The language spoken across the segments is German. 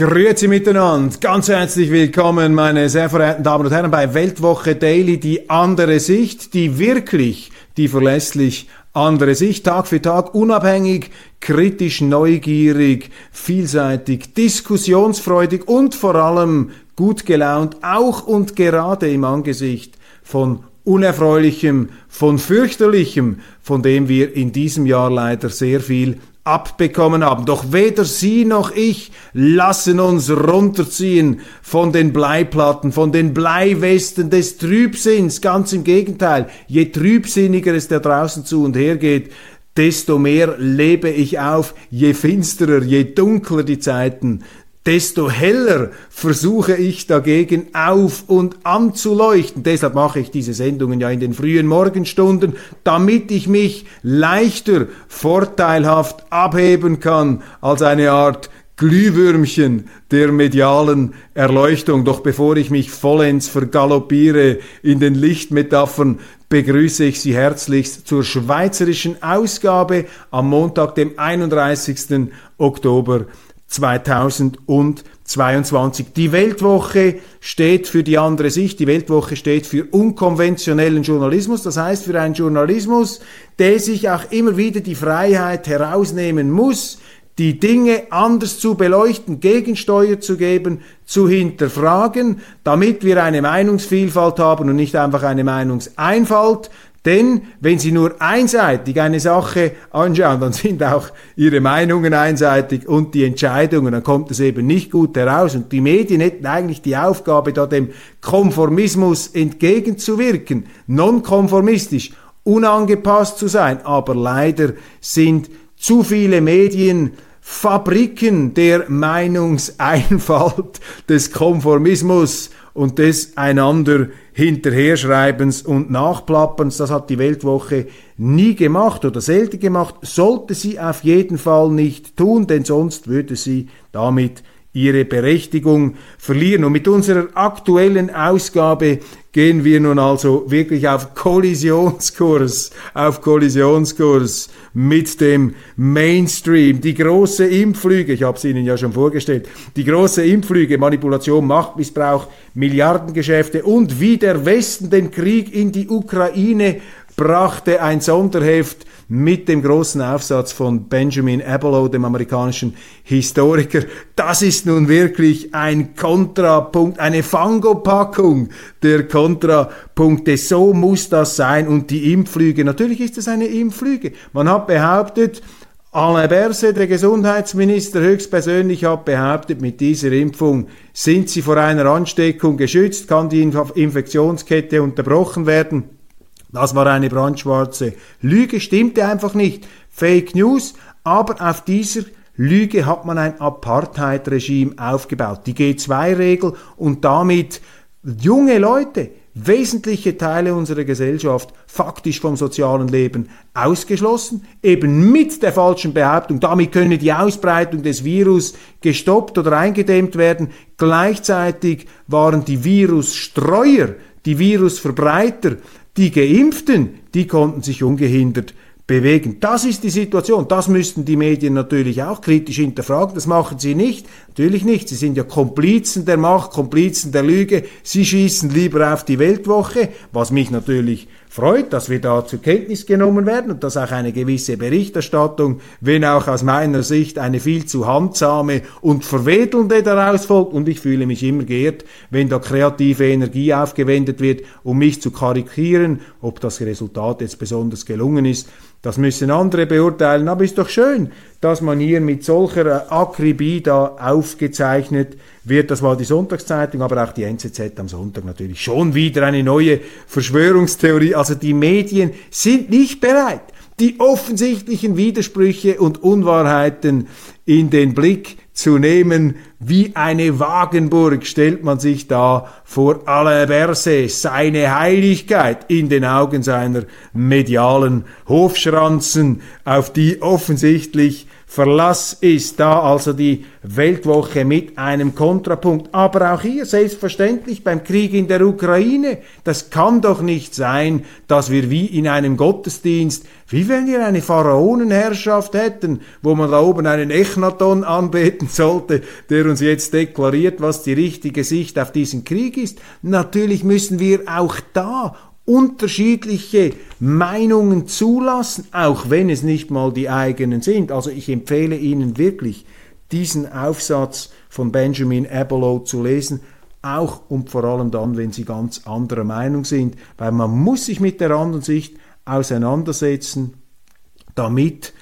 Grüezi miteinander, ganz herzlich willkommen, meine sehr verehrten Damen und Herren, bei Weltwoche Daily, die andere Sicht, die wirklich, die verlässlich andere Sicht, Tag für Tag, unabhängig, kritisch, neugierig, vielseitig, diskussionsfreudig und vor allem gut gelaunt, auch und gerade im Angesicht von Unerfreulichem, von fürchterlichem, von dem wir in diesem Jahr leider sehr viel abbekommen haben. Doch weder Sie noch ich lassen uns runterziehen von den Bleiplatten, von den Bleiwesten des Trübsinns. Ganz im Gegenteil, je trübsinniger es da draußen zu und her geht, desto mehr lebe ich auf, je finsterer, je dunkler die Zeiten, desto heller versuche ich dagegen auf und anzuleuchten. Deshalb mache ich diese Sendungen ja in den frühen Morgenstunden, damit ich mich leichter vorteilhaft abheben kann als eine Art Glühwürmchen der medialen Erleuchtung. Doch bevor ich mich vollends vergaloppiere in den Lichtmetaphern, begrüße ich Sie herzlichst zur schweizerischen Ausgabe am Montag, dem 31. Oktober 2022. Die Weltwoche steht für die andere Sicht. Die Weltwoche steht für unkonventionellen Journalismus. Das heißt für einen Journalismus, der sich auch immer wieder die Freiheit herausnehmen muss, die Dinge anders zu beleuchten, Gegensteuer zu geben, zu hinterfragen, damit wir eine Meinungsvielfalt haben und nicht einfach eine Meinungseinfalt, denn wenn Sie nur einseitig eine Sache anschauen, dann sind auch Ihre Meinungen einseitig und die Entscheidungen, dann kommt es eben nicht gut heraus. Und die Medien hätten eigentlich die Aufgabe, da dem Konformismus entgegenzuwirken, nonkonformistisch, unangepasst zu sein. Aber leider sind zu viele Medien Fabriken der Meinungseinfalt, des Konformismus und des einander Hinterherschreibens und Nachplapperns. Das hat die Weltwoche nie gemacht oder selten gemacht, sollte sie auf jeden Fall nicht tun, denn sonst würde sie damit ihre Berechtigung verlieren. Und mit unserer aktuellen Ausgabe gehen wir nun also wirklich auf Kollisionskurs, auf Kollisionskurs mit dem Mainstream. Die große Impflüge, ich habe es Ihnen ja schon vorgestellt, die große Impflüge, Manipulation, Machtmissbrauch, Milliardengeschäfte und wie der Westen den Krieg in die Ukraine brachte ein Sonderheft mit dem großen Aufsatz von Benjamin Abelow, dem amerikanischen Historiker. Das ist nun wirklich ein Kontrapunkt, eine Fangopackung der Kontrapunkte. So muss das sein. Und die Impflüge, natürlich ist es eine Impflüge. Man hat behauptet, Alain Berset, der Gesundheitsminister, höchstpersönlich hat behauptet, mit dieser Impfung sind sie vor einer Ansteckung geschützt, kann die Infektionskette unterbrochen werden. Das war eine brandschwarze Lüge, stimmte einfach nicht. Fake News, aber auf dieser Lüge hat man ein Apartheid-Regime aufgebaut, die G2-Regel und damit junge Leute, wesentliche Teile unserer Gesellschaft faktisch vom sozialen Leben ausgeschlossen, eben mit der falschen Behauptung, damit könne die Ausbreitung des Virus gestoppt oder eingedämmt werden. Gleichzeitig waren die Virusstreuer, die Virusverbreiter die Geimpften, die konnten sich ungehindert bewegen. Das ist die Situation. Das müssten die Medien natürlich auch kritisch hinterfragen. Das machen sie nicht. Natürlich nicht. Sie sind ja Komplizen der Macht, Komplizen der Lüge. Sie schießen lieber auf die Weltwoche, was mich natürlich freut, dass wir da zur Kenntnis genommen werden und dass auch eine gewisse Berichterstattung, wenn auch aus meiner Sicht eine viel zu handsame und verwedelnde daraus folgt. Und ich fühle mich immer geehrt, wenn da kreative Energie aufgewendet wird, um mich zu karikieren, ob das Resultat jetzt besonders gelungen ist. Das müssen andere beurteilen, aber ist doch schön, dass man hier mit solcher Akribie da aufgezeichnet wird. Das war die Sonntagszeitung, aber auch die NZZ am Sonntag natürlich schon wieder eine neue Verschwörungstheorie. Also die Medien sind nicht bereit, die offensichtlichen Widersprüche und Unwahrheiten in den Blick zu nehmen. Wie eine Wagenburg stellt man sich da vor aller Verse seine Heiligkeit in den Augen seiner medialen Hofschranzen, auf die offensichtlich Verlass ist da also die Weltwoche mit einem Kontrapunkt. Aber auch hier selbstverständlich beim Krieg in der Ukraine. Das kann doch nicht sein, dass wir wie in einem Gottesdienst, wie wenn wir eine Pharaonenherrschaft hätten, wo man da oben einen Echnaton anbeten sollte, der uns jetzt deklariert, was die richtige Sicht auf diesen Krieg ist. Natürlich müssen wir auch da unterschiedliche Meinungen zulassen, auch wenn es nicht mal die eigenen sind. Also ich empfehle Ihnen wirklich, diesen Aufsatz von Benjamin Abelow zu lesen, auch und vor allem dann, wenn Sie ganz anderer Meinung sind, weil man muss sich mit der anderen Sicht auseinandersetzen, damit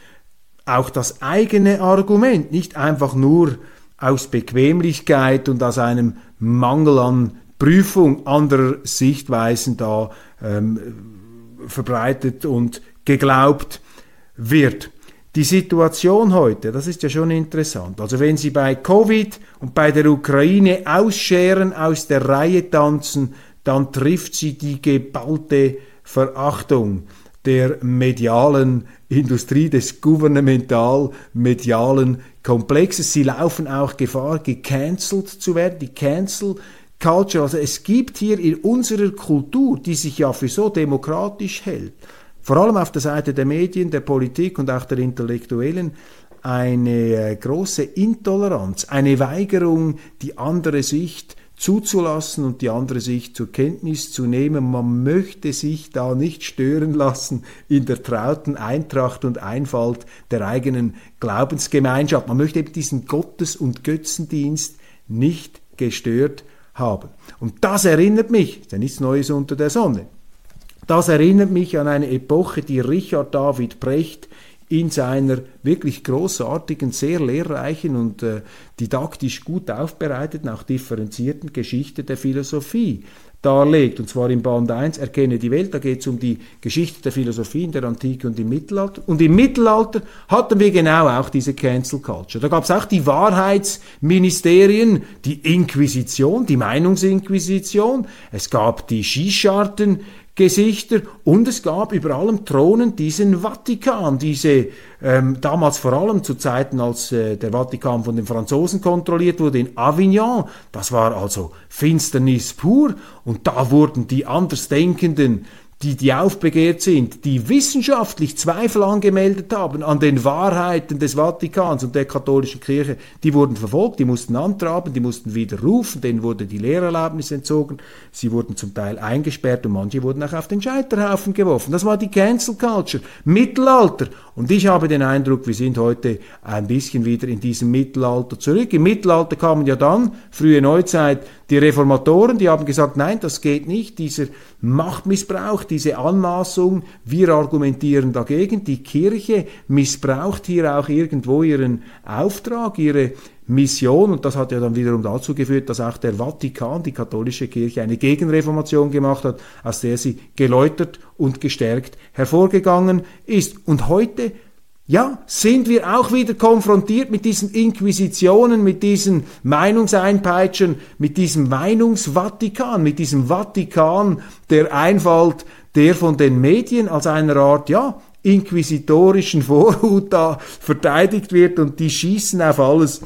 auch das eigene Argument nicht einfach nur aus Bequemlichkeit und aus einem Mangel an Prüfung anderer Sichtweisen da ähm, verbreitet und geglaubt wird. Die Situation heute, das ist ja schon interessant. Also wenn Sie bei Covid und bei der Ukraine ausscheren, aus der Reihe tanzen, dann trifft sie die geballte Verachtung der medialen Industrie, des gouvernemental-medialen Komplexes. Sie laufen auch Gefahr, gecancelt zu werden. Die Cancel Culture. Also es gibt hier in unserer Kultur, die sich ja für so demokratisch hält, vor allem auf der Seite der Medien, der Politik und auch der Intellektuellen, eine äh, große Intoleranz, eine Weigerung, die andere Sicht zuzulassen und die andere Sicht zur Kenntnis zu nehmen. Man möchte sich da nicht stören lassen in der trauten Eintracht und Einfalt der eigenen Glaubensgemeinschaft. Man möchte eben diesen Gottes- und Götzendienst nicht gestört haben. Und das erinnert mich, ist nichts Neues unter der Sonne, das erinnert mich an eine Epoche, die Richard David Brecht in seiner wirklich großartigen, sehr lehrreichen und äh, didaktisch gut aufbereiteten, auch differenzierten Geschichte der Philosophie darlegt. Und zwar im Band 1, Erkenne die Welt, da geht es um die Geschichte der Philosophie in der Antike und im Mittelalter. Und im Mittelalter hatten wir genau auch diese Cancel Culture. Da gab es auch die Wahrheitsministerien, die Inquisition, die Meinungsinquisition. Es gab die Skischarten, Gesichter und es gab über allem Thronen diesen Vatikan, diese ähm, damals vor allem zu Zeiten, als äh, der Vatikan von den Franzosen kontrolliert wurde, in Avignon, das war also Finsternis pur und da wurden die Andersdenkenden die, die aufbegehrt sind, die wissenschaftlich Zweifel angemeldet haben an den Wahrheiten des Vatikans und der katholischen Kirche, die wurden verfolgt, die mussten antraben, die mussten widerrufen, denen wurde die Lehrerlaubnis entzogen, sie wurden zum Teil eingesperrt und manche wurden auch auf den Scheiterhaufen geworfen. Das war die Cancel Culture, Mittelalter. Und ich habe den Eindruck, wir sind heute ein bisschen wieder in diesem Mittelalter zurück. Im Mittelalter kamen ja dann, frühe Neuzeit, die Reformatoren, die haben gesagt, nein, das geht nicht, dieser Machtmissbrauch, diese Anmaßung, wir argumentieren dagegen. Die Kirche missbraucht hier auch irgendwo ihren Auftrag, ihre Mission und das hat ja dann wiederum dazu geführt, dass auch der Vatikan, die katholische Kirche, eine Gegenreformation gemacht hat, aus der sie geläutert und gestärkt hervorgegangen ist. Und heute ja, sind wir auch wieder konfrontiert mit diesen Inquisitionen, mit diesen Meinungseinpeitschen, mit diesem Meinungsvatikan, mit diesem Vatikan der Einfalt, der von den Medien als einer Art, ja, inquisitorischen Vorhut da verteidigt wird und die schießen auf alles,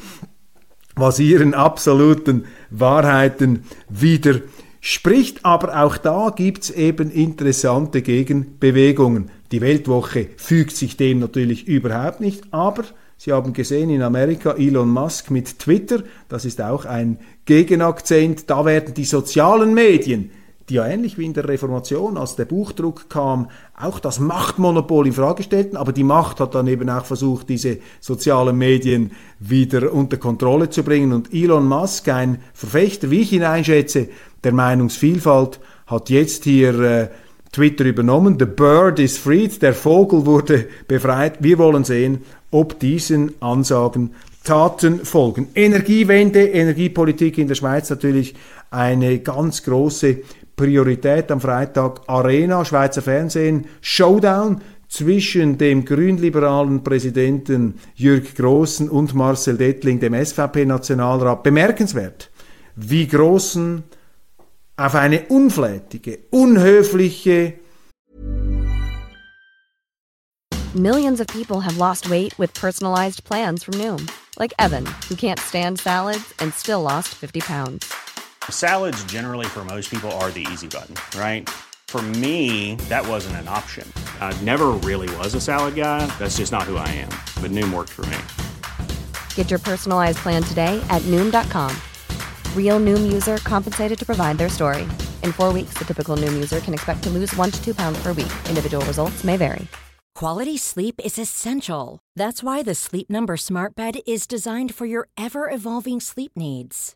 was ihren absoluten Wahrheiten widerspricht. Aber auch da gibt's eben interessante Gegenbewegungen. Die Weltwoche fügt sich dem natürlich überhaupt nicht, aber Sie haben gesehen in Amerika Elon Musk mit Twitter, das ist auch ein Gegenakzent, da werden die sozialen Medien, die ja ähnlich wie in der Reformation, als der Buchdruck kam, auch das Machtmonopol in Frage stellten, aber die Macht hat dann eben auch versucht, diese sozialen Medien wieder unter Kontrolle zu bringen. Und Elon Musk, ein Verfechter, wie ich ihn einschätze, der Meinungsvielfalt, hat jetzt hier äh, Twitter übernommen. The bird is freed, der Vogel wurde befreit. Wir wollen sehen, ob diesen Ansagen Taten folgen. Energiewende, Energiepolitik in der Schweiz natürlich eine ganz große Priorität am Freitag. Arena, Schweizer Fernsehen, Showdown zwischen dem grünliberalen Präsidenten Jürg Großen und Marcel Dettling, dem SVP-Nationalrat, bemerkenswert, wie Großen auf eine unflätige, unhöfliche Millions of people have lost weight with personalized plans from Noom, like Evan, who can't stand salads and still lost 50 pounds. Salads generally for most people are the easy button, right? For me, that wasn't an option. I never really was a salad guy. That's just not who I am. But Noom worked for me. Get your personalized plan today at Noom.com. Real Noom user compensated to provide their story. In four weeks, the typical Noom user can expect to lose one to two pounds per week. Individual results may vary. Quality sleep is essential. That's why the Sleep Number Smart Bed is designed for your ever evolving sleep needs.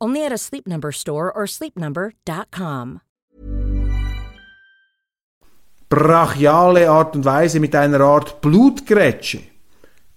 Only at a Sleep Number store or sleepnumber.com. brachiale Art und Weise mit einer Art Blutgrätsche.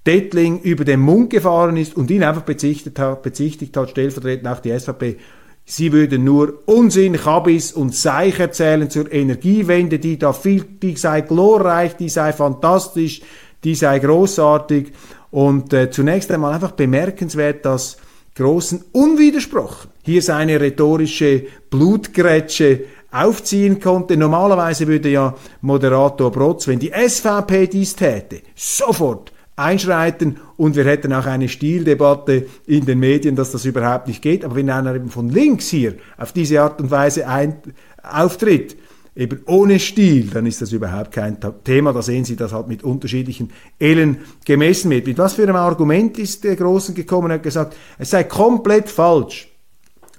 Dettling über den Mund gefahren ist und ihn einfach bezichtigt hat, bezichtigt hat stellvertretend auch die SVP, sie würden nur Unsinn, Chabis und Seich erzählen zur Energiewende, die da viel, die sei glorreich, die sei fantastisch, die sei großartig. Und äh, zunächst einmal einfach bemerkenswert, dass Großen unwidersprochen hier seine rhetorische Blutgrätsche aufziehen konnte. Normalerweise würde ja Moderator Brotz, wenn die SVP dies täte, sofort einschreiten und wir hätten auch eine Stildebatte in den Medien, dass das überhaupt nicht geht. Aber wenn einer eben von links hier auf diese Art und Weise ein, auftritt, eben ohne Stil, dann ist das überhaupt kein Thema. Da sehen Sie, das halt mit unterschiedlichen Ellen gemessen wird. Mit was für einem Argument ist der Großen gekommen und hat gesagt, es sei komplett falsch,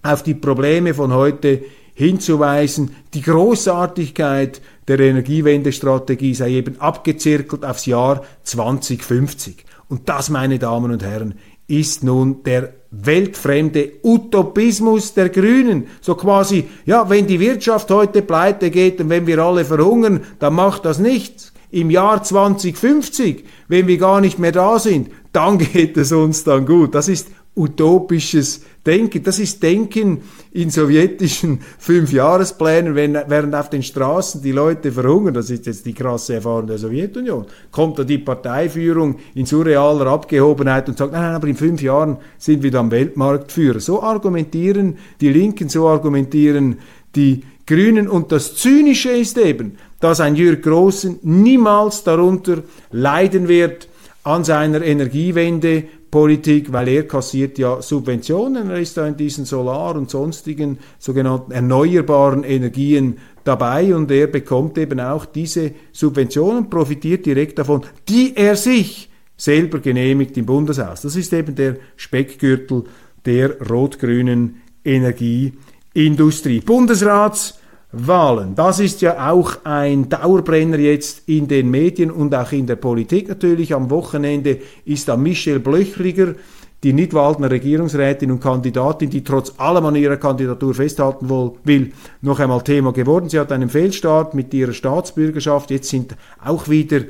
auf die Probleme von heute hinzuweisen, die Großartigkeit der Energiewendestrategie sei eben abgezirkelt aufs Jahr 2050. Und das, meine Damen und Herren, ist nun der weltfremde Utopismus der Grünen. So quasi, ja, wenn die Wirtschaft heute pleite geht und wenn wir alle verhungern, dann macht das nichts. Im Jahr 2050, wenn wir gar nicht mehr da sind, dann geht es uns dann gut. Das ist utopisches Denken. Das ist Denken in sowjetischen Fünfjahresplänen, wenn, während auf den Straßen die Leute verhungern. Das ist jetzt die krasse Erfahrung der Sowjetunion. Kommt da die Parteiführung in surrealer Abgehobenheit und sagt, nein, nein, aber in fünf Jahren sind wir dann Weltmarktführer. So argumentieren die Linken, so argumentieren die Grünen. Und das Zynische ist eben, dass ein Jürg Großen niemals darunter leiden wird, an seiner Energiewende Politik, weil er kassiert ja Subventionen, er ist da in diesen Solar- und sonstigen sogenannten erneuerbaren Energien dabei und er bekommt eben auch diese Subventionen, profitiert direkt davon, die er sich selber genehmigt im Bundeshaus. Das ist eben der Speckgürtel der rot-grünen Energieindustrie. Bundesrats Wahlen. Das ist ja auch ein Dauerbrenner jetzt in den Medien und auch in der Politik natürlich. Am Wochenende ist da Michelle Blöchriger, die Nidwaldner Regierungsrätin und Kandidatin, die trotz allem an ihrer Kandidatur festhalten will, noch einmal Thema geworden. Sie hat einen Fehlstart mit ihrer Staatsbürgerschaft. Jetzt sind auch wieder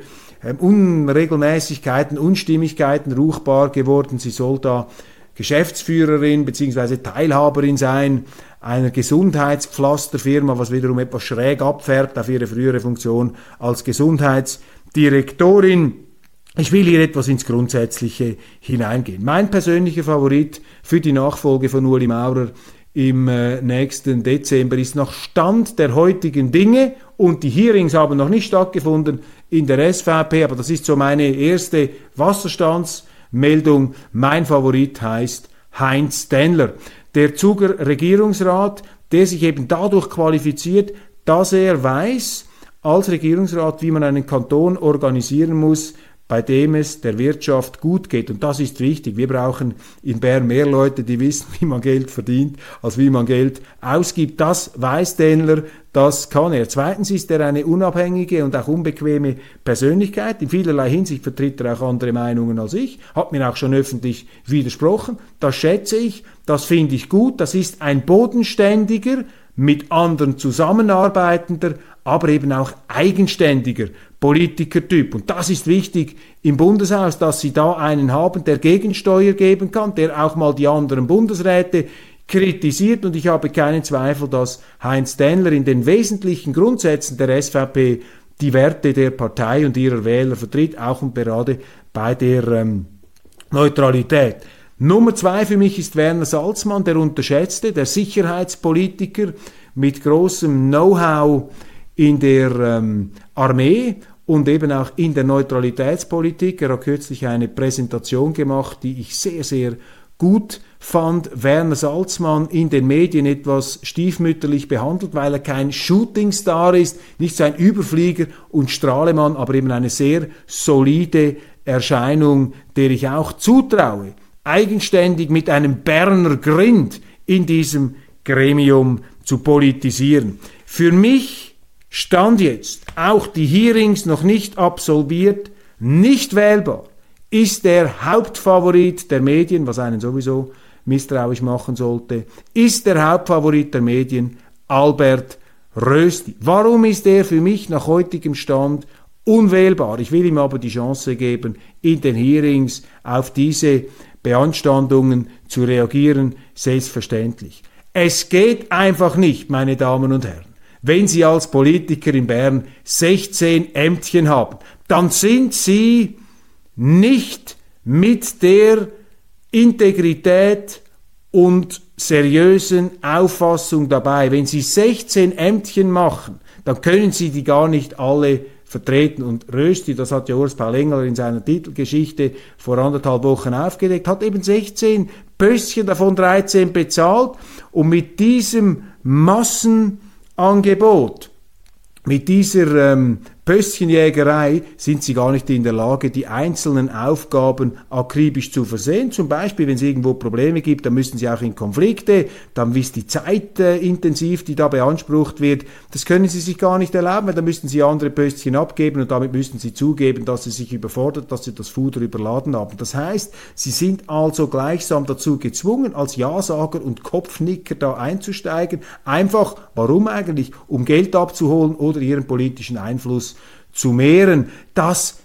ähm, Unregelmäßigkeiten, Unstimmigkeiten ruchbar geworden. Sie soll da Geschäftsführerin bzw. Teilhaberin sein einer Gesundheitspflasterfirma, was wiederum etwas schräg abfärbt auf ihre frühere Funktion als Gesundheitsdirektorin. Ich will hier etwas ins Grundsätzliche hineingehen. Mein persönlicher Favorit für die Nachfolge von Uli Maurer im äh, nächsten Dezember ist nach Stand der heutigen Dinge und die Hearings haben noch nicht stattgefunden in der SVP, aber das ist so meine erste Wasserstandsmeldung. Mein Favorit heißt Heinz Stenler der Zuger Regierungsrat, der sich eben dadurch qualifiziert, dass er weiß, als Regierungsrat, wie man einen Kanton organisieren muss, bei dem es der Wirtschaft gut geht. Und das ist wichtig. Wir brauchen in Bern mehr Leute, die wissen, wie man Geld verdient, als wie man Geld ausgibt. Das weiß Dähnler, das kann er. Zweitens ist er eine unabhängige und auch unbequeme Persönlichkeit. In vielerlei Hinsicht vertritt er auch andere Meinungen als ich, hat mir auch schon öffentlich widersprochen. Das schätze ich, das finde ich gut. Das ist ein bodenständiger, mit anderen zusammenarbeitender, aber eben auch eigenständiger Politikertyp. Und das ist wichtig im Bundeshaus, dass Sie da einen haben, der Gegensteuer geben kann, der auch mal die anderen Bundesräte kritisiert. Und ich habe keinen Zweifel, dass Heinz Dännler in den wesentlichen Grundsätzen der SVP die Werte der Partei und ihrer Wähler vertritt, auch und gerade bei der ähm, Neutralität. Nummer zwei für mich ist Werner Salzmann, der unterschätzte, der Sicherheitspolitiker mit großem Know-how in der ähm, Armee und eben auch in der Neutralitätspolitik. Er hat kürzlich eine Präsentation gemacht, die ich sehr, sehr gut fand. Werner Salzmann in den Medien etwas stiefmütterlich behandelt, weil er kein Shootingstar ist, nicht so ein Überflieger und Strahlemann, aber eben eine sehr solide Erscheinung, der ich auch zutraue, eigenständig mit einem Berner Grind in diesem Gremium zu politisieren. Für mich Stand jetzt, auch die Hearings noch nicht absolviert, nicht wählbar, ist der Hauptfavorit der Medien, was einen sowieso misstrauisch machen sollte, ist der Hauptfavorit der Medien Albert Rösti. Warum ist er für mich nach heutigem Stand unwählbar? Ich will ihm aber die Chance geben, in den Hearings auf diese Beanstandungen zu reagieren, selbstverständlich. Es geht einfach nicht, meine Damen und Herren wenn Sie als Politiker in Bern 16 Ämtchen haben, dann sind Sie nicht mit der Integrität und seriösen Auffassung dabei. Wenn Sie 16 Ämtchen machen, dann können Sie die gar nicht alle vertreten. Und Rösti, das hat ja Urs Paul Engler in seiner Titelgeschichte vor anderthalb Wochen aufgedeckt, hat eben 16 Pöstchen, davon 13 bezahlt. Und mit diesem Massen Angebot. Mit dieser ähm, Pöstchenjägerei sind sie gar nicht in der Lage, die einzelnen Aufgaben akribisch zu versehen. Zum Beispiel, wenn es irgendwo Probleme gibt, dann müssen sie auch in Konflikte, dann ist die Zeit äh, intensiv, die da beansprucht wird. Das können sie sich gar nicht erlauben, weil dann müssten sie andere Pöstchen abgeben und damit müssten sie zugeben, dass sie sich überfordert, dass sie das Fuder überladen haben. Das heißt, sie sind also gleichsam dazu gezwungen, als Ja-Sager und Kopfnicker da einzusteigen. Einfach, warum eigentlich? Um Geld abzuholen oder ihren politischen Einfluss zu mehren. Das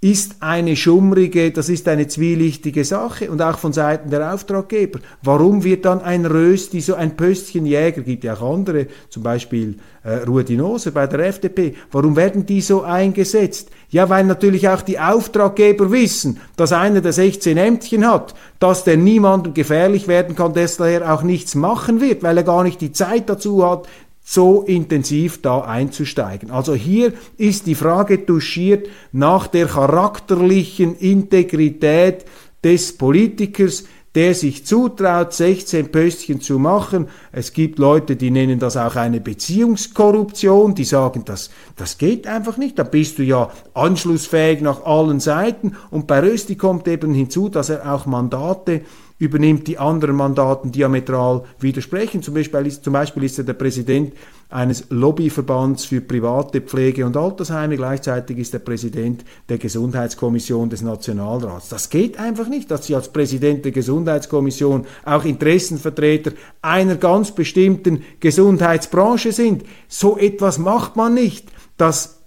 ist eine schummrige, das ist eine zwielichtige Sache und auch von Seiten der Auftraggeber. Warum wird dann ein Rösti, so ein Pöstchenjäger, gibt ja auch andere, zum Beispiel äh, Rudi Noser bei der FDP, warum werden die so eingesetzt? Ja, weil natürlich auch die Auftraggeber wissen, dass einer der 16 Ämtchen hat, dass der niemandem gefährlich werden kann, daher auch nichts machen wird, weil er gar nicht die Zeit dazu hat, so intensiv da einzusteigen. Also hier ist die Frage touchiert nach der charakterlichen Integrität des Politikers, der sich zutraut, 16 Pöstchen zu machen. Es gibt Leute, die nennen das auch eine Beziehungskorruption, die sagen, das, das geht einfach nicht, da bist du ja anschlussfähig nach allen Seiten. Und bei Rösti kommt eben hinzu, dass er auch Mandate übernimmt, die anderen Mandaten diametral widersprechen. Zum Beispiel, ist, zum Beispiel ist er der Präsident eines Lobbyverbands für private Pflege- und Altersheime. Gleichzeitig ist er Präsident der Gesundheitskommission des Nationalrats. Das geht einfach nicht, dass Sie als Präsident der Gesundheitskommission auch Interessenvertreter einer ganz bestimmten Gesundheitsbranche sind. So etwas macht man nicht. Das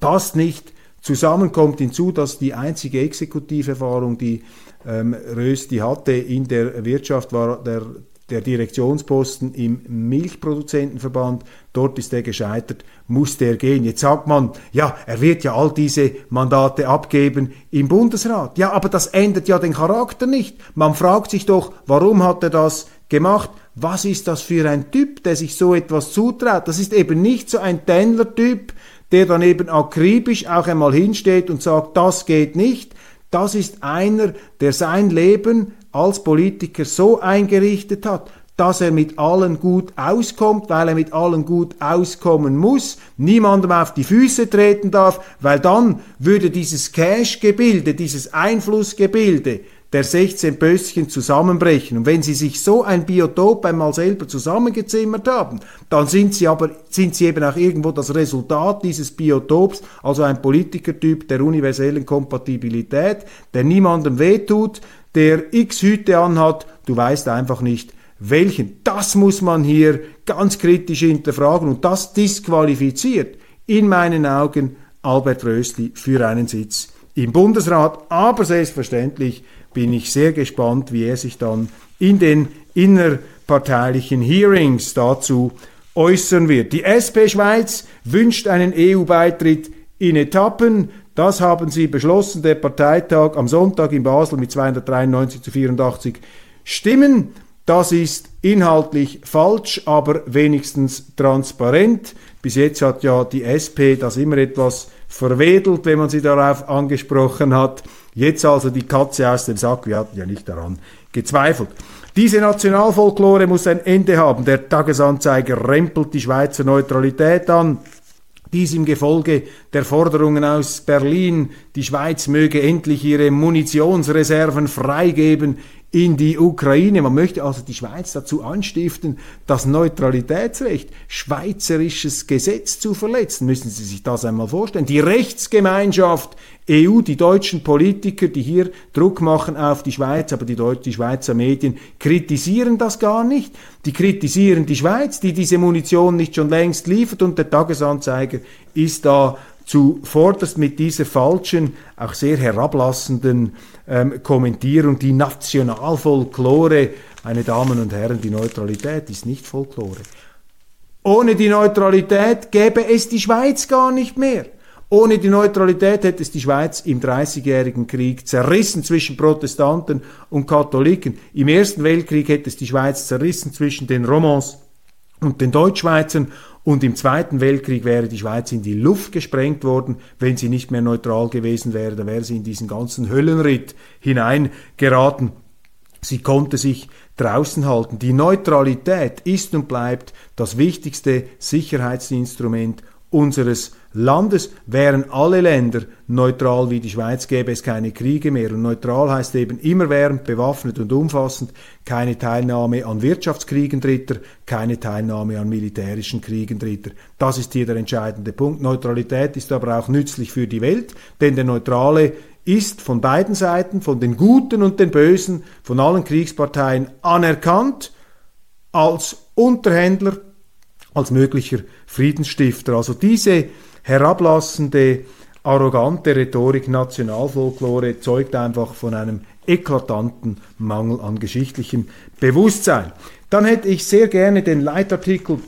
passt nicht zusammen. Kommt hinzu, dass die einzige Exekutiverfahrung, die ähm, Rösti hatte in der Wirtschaft, war der, der Direktionsposten im Milchproduzentenverband. Dort ist er gescheitert, musste er gehen. Jetzt sagt man, ja, er wird ja all diese Mandate abgeben im Bundesrat. Ja, aber das ändert ja den Charakter nicht. Man fragt sich doch, warum hat er das gemacht? Was ist das für ein Typ, der sich so etwas zutraut? Das ist eben nicht so ein Tendler-Typ, der dann eben akribisch auch einmal hinsteht und sagt, das geht nicht, das ist einer, der sein Leben als Politiker so eingerichtet hat, dass er mit allen gut auskommt, weil er mit allen gut auskommen muss, niemandem auf die Füße treten darf, weil dann würde dieses Cash-Gebilde, dieses Einflussgebilde der 16 Böschen zusammenbrechen. Und wenn Sie sich so ein Biotop einmal selber zusammengezimmert haben, dann sind Sie aber, sind Sie eben auch irgendwo das Resultat dieses Biotops, also ein Politikertyp der universellen Kompatibilität, der niemandem wehtut, der x Hüte anhat, du weißt einfach nicht, welchen. Das muss man hier ganz kritisch hinterfragen und das disqualifiziert in meinen Augen Albert Rösti für einen Sitz im Bundesrat. Aber selbstverständlich bin ich sehr gespannt, wie er sich dann in den innerparteilichen Hearings dazu äußern wird. Die SP Schweiz wünscht einen EU-Beitritt in Etappen. Das haben sie beschlossen, der Parteitag am Sonntag in Basel mit 293 zu 84 Stimmen. Das ist inhaltlich falsch, aber wenigstens transparent. Bis jetzt hat ja die SP das immer etwas verwedelt, wenn man sie darauf angesprochen hat. Jetzt also die Katze aus dem Sack, wir hatten ja nicht daran gezweifelt. Diese Nationalfolklore muss ein Ende haben. Der Tagesanzeiger rempelt die Schweizer Neutralität an. Dies im Gefolge der Forderungen aus Berlin, die Schweiz möge endlich ihre Munitionsreserven freigeben in die Ukraine. Man möchte also die Schweiz dazu anstiften, das Neutralitätsrecht, schweizerisches Gesetz zu verletzen. Müssen Sie sich das einmal vorstellen. Die Rechtsgemeinschaft EU, die deutschen Politiker, die hier Druck machen auf die Schweiz, aber die, Deut die Schweizer Medien kritisieren das gar nicht. Die kritisieren die Schweiz, die diese Munition nicht schon längst liefert und der Tagesanzeiger ist da zuvorderst mit dieser falschen, auch sehr herablassenden ähm, Kommentierung, die Nationalfolklore, meine Damen und Herren, die Neutralität ist nicht Folklore. Ohne die Neutralität gäbe es die Schweiz gar nicht mehr. Ohne die Neutralität hätte es die Schweiz im Dreißigjährigen Krieg zerrissen zwischen Protestanten und Katholiken. Im Ersten Weltkrieg hätte es die Schweiz zerrissen zwischen den Romans und den Deutschschweizern und im Zweiten Weltkrieg wäre die Schweiz in die Luft gesprengt worden, wenn sie nicht mehr neutral gewesen wäre. Da wäre sie in diesen ganzen Höllenritt hineingeraten. Sie konnte sich draußen halten. Die Neutralität ist und bleibt das wichtigste Sicherheitsinstrument unseres Landes. Wären alle Länder neutral wie die Schweiz, gäbe es keine Kriege mehr. Und neutral heißt eben immerwährend, bewaffnet und umfassend, keine Teilnahme an Wirtschaftskriegen Dritter, keine Teilnahme an militärischen Kriegen Dritter. Das ist hier der entscheidende Punkt. Neutralität ist aber auch nützlich für die Welt, denn der Neutrale ist von beiden Seiten, von den Guten und den Bösen, von allen Kriegsparteien anerkannt als Unterhändler, als möglicher Friedensstifter. Also diese herablassende, arrogante Rhetorik Nationalfolklore zeugt einfach von einem eklatanten Mangel an geschichtlichem Bewusstsein. Dann hätte ich sehr gerne den Leitartikel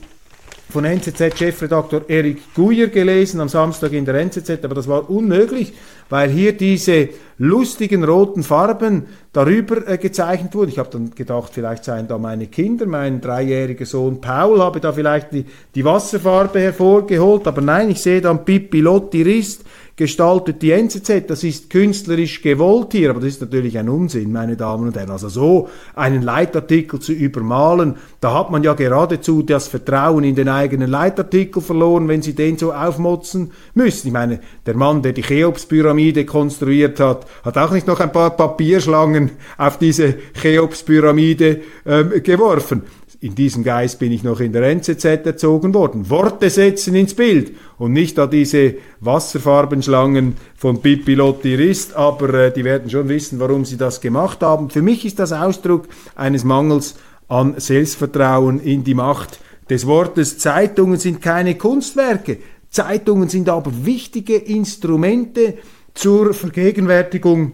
von NZZ-Chefredaktor Erik Guyer gelesen am Samstag in der NZZ, aber das war unmöglich, weil hier diese lustigen roten Farben darüber äh, gezeichnet wurden. Ich habe dann gedacht, vielleicht seien da meine Kinder, mein dreijähriger Sohn Paul habe da vielleicht die, die Wasserfarbe hervorgeholt, aber nein, ich sehe dann Pippi Lotti Rist gestaltet die NZZ. Das ist künstlerisch gewollt hier, aber das ist natürlich ein Unsinn, meine Damen und Herren. Also so einen Leitartikel zu übermalen, da hat man ja geradezu das Vertrauen in den eigenen Leitartikel verloren, wenn Sie den so aufmotzen müssen. Ich meine, der Mann, der die Cheops-Pyramide konstruiert hat, hat auch nicht noch ein paar Papierschlangen auf diese Cheops-Pyramide ähm, geworfen. In diesem Geist bin ich noch in der NZZ erzogen worden. Worte setzen ins Bild und nicht da diese Wasserfarbenschlangen von Pippi Lotti Rist, aber äh, die werden schon wissen, warum sie das gemacht haben. Für mich ist das Ausdruck eines Mangels an Selbstvertrauen in die Macht des Wortes. Zeitungen sind keine Kunstwerke. Zeitungen sind aber wichtige Instrumente zur Vergegenwärtigung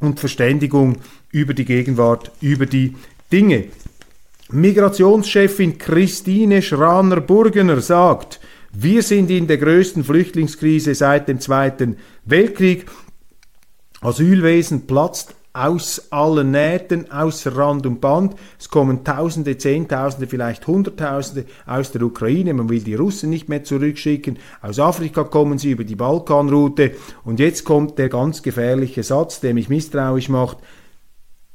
und Verständigung über die Gegenwart, über die Dinge. Migrationschefin Christine Schraner-Burgener sagt, wir sind in der größten Flüchtlingskrise seit dem Zweiten Weltkrieg. Asylwesen platzt aus allen Nähten, außer Rand und Band. Es kommen Tausende, Zehntausende, vielleicht Hunderttausende aus der Ukraine. Man will die Russen nicht mehr zurückschicken. Aus Afrika kommen sie über die Balkanroute. Und jetzt kommt der ganz gefährliche Satz, der mich misstrauisch macht.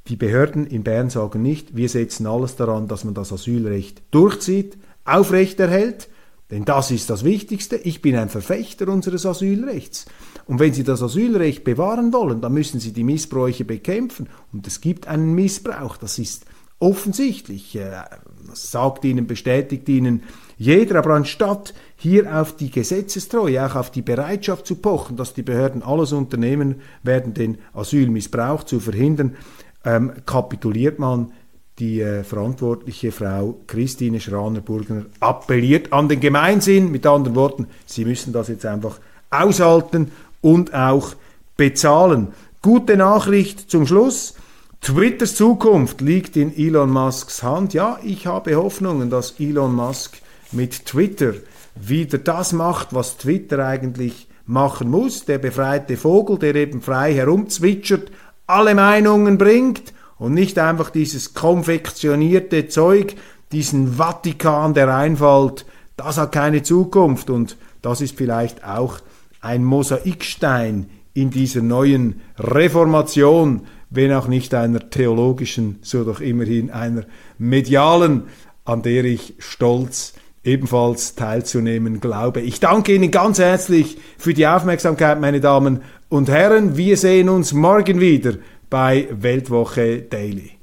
Die Behörden in Bern sagen nicht, wir setzen alles daran, dass man das Asylrecht durchzieht, aufrechterhält, denn das ist das Wichtigste. Ich bin ein Verfechter unseres Asylrechts. Und wenn Sie das Asylrecht bewahren wollen, dann müssen Sie die Missbräuche bekämpfen. Und es gibt einen Missbrauch, das ist offensichtlich. Äh, das sagt Ihnen, bestätigt Ihnen jeder. Aber anstatt hier auf die Gesetzestreue, auch auf die Bereitschaft zu pochen, dass die Behörden alles unternehmen werden, den Asylmissbrauch zu verhindern, ähm, kapituliert man. Die äh, verantwortliche Frau Christine Schraner-Burgener appelliert an den Gemeinsinn. Mit anderen Worten, Sie müssen das jetzt einfach aushalten und auch bezahlen. Gute Nachricht zum Schluss. Twitters Zukunft liegt in Elon Musks Hand. Ja, ich habe Hoffnungen, dass Elon Musk mit Twitter wieder das macht, was Twitter eigentlich machen muss. Der befreite Vogel, der eben frei herumzwitschert, alle Meinungen bringt und nicht einfach dieses konfektionierte Zeug, diesen Vatikan, der reinfällt, das hat keine Zukunft und das ist vielleicht auch ein Mosaikstein in dieser neuen Reformation, wenn auch nicht einer theologischen, so doch immerhin einer medialen, an der ich stolz ebenfalls teilzunehmen glaube. Ich danke Ihnen ganz herzlich für die Aufmerksamkeit, meine Damen und Herren. Wir sehen uns morgen wieder bei Weltwoche Daily.